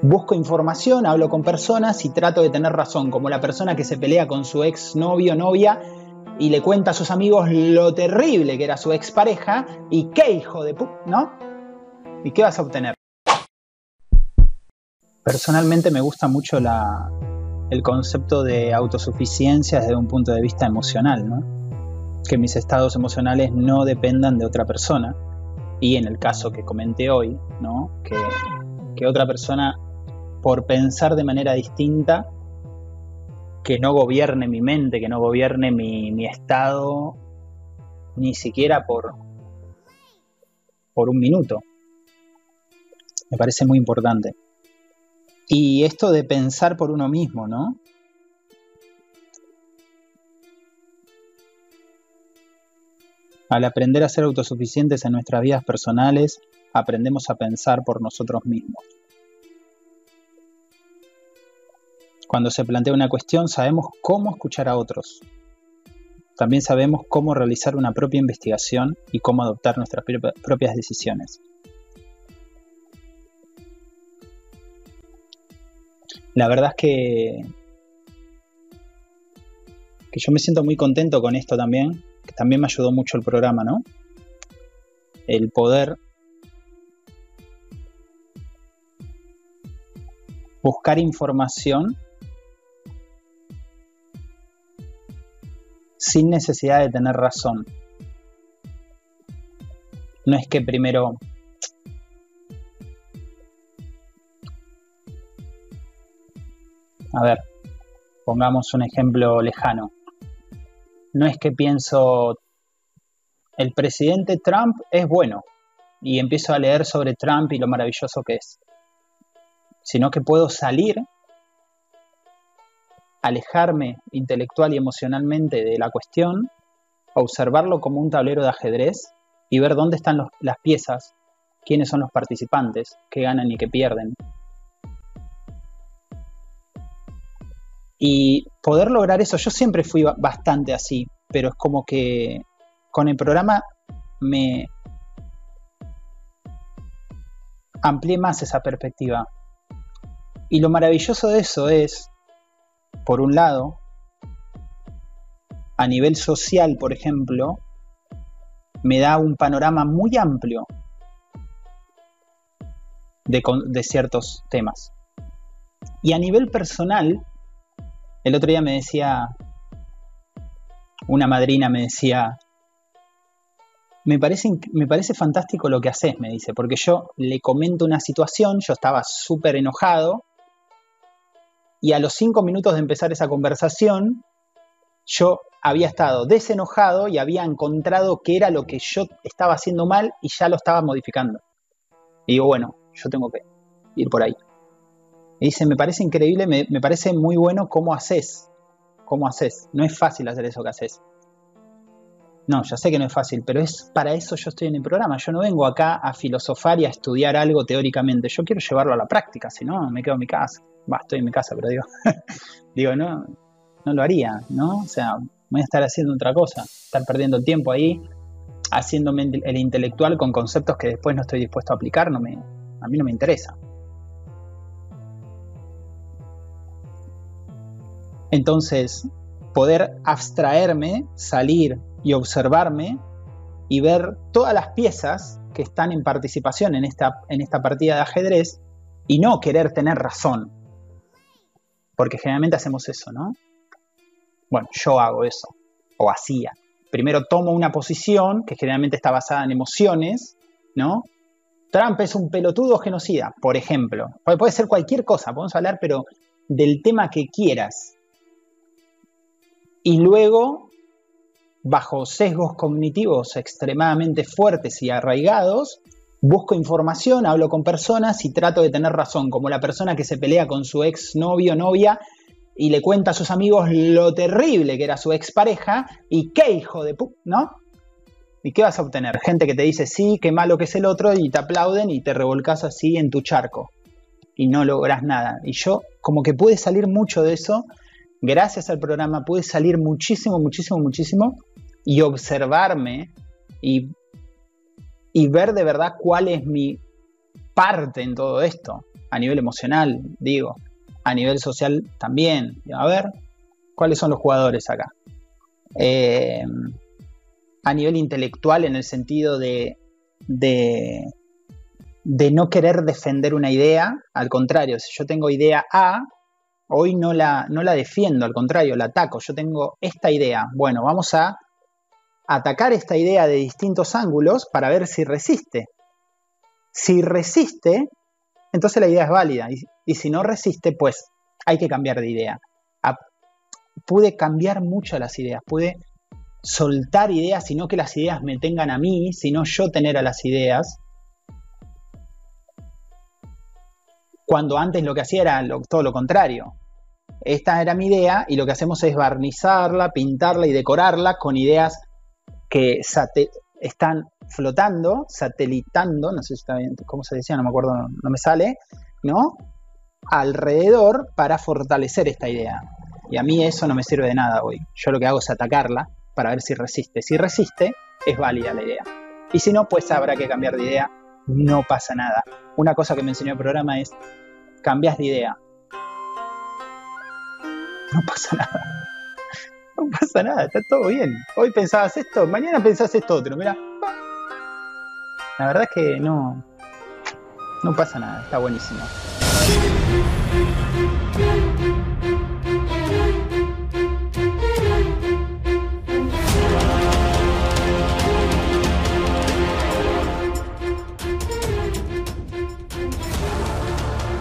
Busco información, hablo con personas y trato de tener razón, como la persona que se pelea con su ex novio o novia y le cuenta a sus amigos lo terrible que era su expareja y qué hijo de pu, ¿no? ¿Y qué vas a obtener? Personalmente me gusta mucho el concepto de autosuficiencia desde un punto de vista emocional, ¿no? Que mis estados emocionales no dependan de otra persona. Y en el caso que comenté hoy, ¿no? Que otra persona, por pensar de manera distinta, que no gobierne mi mente, que no gobierne mi, mi estado, ni siquiera por, por un minuto. Me parece muy importante. Y esto de pensar por uno mismo, ¿no? Al aprender a ser autosuficientes en nuestras vidas personales, aprendemos a pensar por nosotros mismos. Cuando se plantea una cuestión sabemos cómo escuchar a otros. También sabemos cómo realizar una propia investigación y cómo adoptar nuestras propias decisiones. La verdad es que, que yo me siento muy contento con esto también, que también me ayudó mucho el programa, ¿no? El poder buscar información sin necesidad de tener razón. No es que primero A ver, pongamos un ejemplo lejano. No es que pienso, el presidente Trump es bueno y empiezo a leer sobre Trump y lo maravilloso que es, sino que puedo salir, alejarme intelectual y emocionalmente de la cuestión, observarlo como un tablero de ajedrez y ver dónde están las piezas, quiénes son los participantes, qué ganan y qué pierden, Y poder lograr eso, yo siempre fui bastante así, pero es como que con el programa me amplié más esa perspectiva. Y lo maravilloso de eso es, por un lado, a nivel social, por ejemplo, me da un panorama muy amplio de, ciertos temas. Y a nivel personal, el otro día me decía, una madrina me decía, me parece, me parece fantástico lo que haces, me dice, porque yo le comento una situación, yo estaba súper enojado, y a los cinco minutos de empezar esa conversación, yo había estado desenojado y había encontrado qué era lo que yo estaba haciendo mal y ya lo estaba modificando. Y digo, bueno, yo tengo que ir por ahí. Y dice, me parece increíble, me, parece muy bueno cómo haces. ¿Cómo haces? No es fácil hacer eso que haces. No, ya sé que no es fácil, pero es para eso yo estoy en el programa. Yo no vengo acá a filosofar y a estudiar algo teóricamente. Yo quiero llevarlo a la práctica, si no, me quedo en mi casa. Va, estoy en mi casa, pero digo, digo, no, no lo haría, ¿no? O sea, voy a estar haciendo otra cosa, estar perdiendo el tiempo ahí, haciéndome el intelectual con conceptos que después no estoy dispuesto a aplicar, no me, a mí no me interesa. Entonces, poder abstraerme, salir y observarme y ver todas las piezas que están en participación en esta, en esta partida de ajedrez y no querer tener razón. Porque generalmente hacemos eso, ¿no? Bueno, yo hago eso, o hacía. Primero tomo una posición que generalmente está basada en emociones, ¿no? Trump es un pelotudo genocida, por ejemplo. Puede ser cualquier cosa, podemos hablar, pero del tema que quieras y luego, bajo sesgos cognitivos extremadamente fuertes y arraigados, busco información, hablo con personas y trato de tener razón, como la persona que se pelea con su ex novio o novia y le cuenta a sus amigos lo terrible que era su expareja y qué hijo de pu, ¿no? ¿Y qué vas a obtener? Gente que te dice sí, qué malo que es el otro y te aplauden y te revolcas así en tu charco y no logras nada. Y yo como que pude salir mucho de eso gracias al programa pude salir muchísimo, muchísimo, muchísimo y observarme y, y ver de verdad cuál es mi parte en todo esto. a nivel emocional, digo, a nivel social también. A ver, ¿cuáles son los jugadores acá? Eh, a nivel intelectual en el sentido de, de, no querer defender una idea, al contrario, si yo tengo idea A, hoy no la, no la defiendo, al contrario, la ataco, yo tengo esta idea, bueno, vamos a atacar esta idea de distintos ángulos para ver si resiste. Si resiste, entonces la idea es válida. Y, si no resiste, pues hay que cambiar de idea. pude cambiar mucho las ideas, pude soltar ideas, sino que las ideas me tengan a mí, sino yo tener a las ideas. Cuando antes lo que hacía era todo lo contrario. Esta era mi idea y lo que hacemos es barnizarla, pintarla y decorarla con ideas que están flotando, satelitando, no sé si está bien, cómo se decía, no me acuerdo, no me sale, ¿no? Alrededor para fortalecer esta idea. Y a mí eso no me sirve de nada hoy. Yo lo que hago es atacarla para ver si resiste. Si resiste, es válida la idea. Y si no, pues habrá que cambiar de idea. No pasa nada. Una cosa que me enseñó el programa es, cambias de idea. No pasa nada. No pasa nada, está todo bien. Hoy pensabas esto, mañana pensás esto otro. Mira, la verdad es que no, no pasa nada, está buenísimo.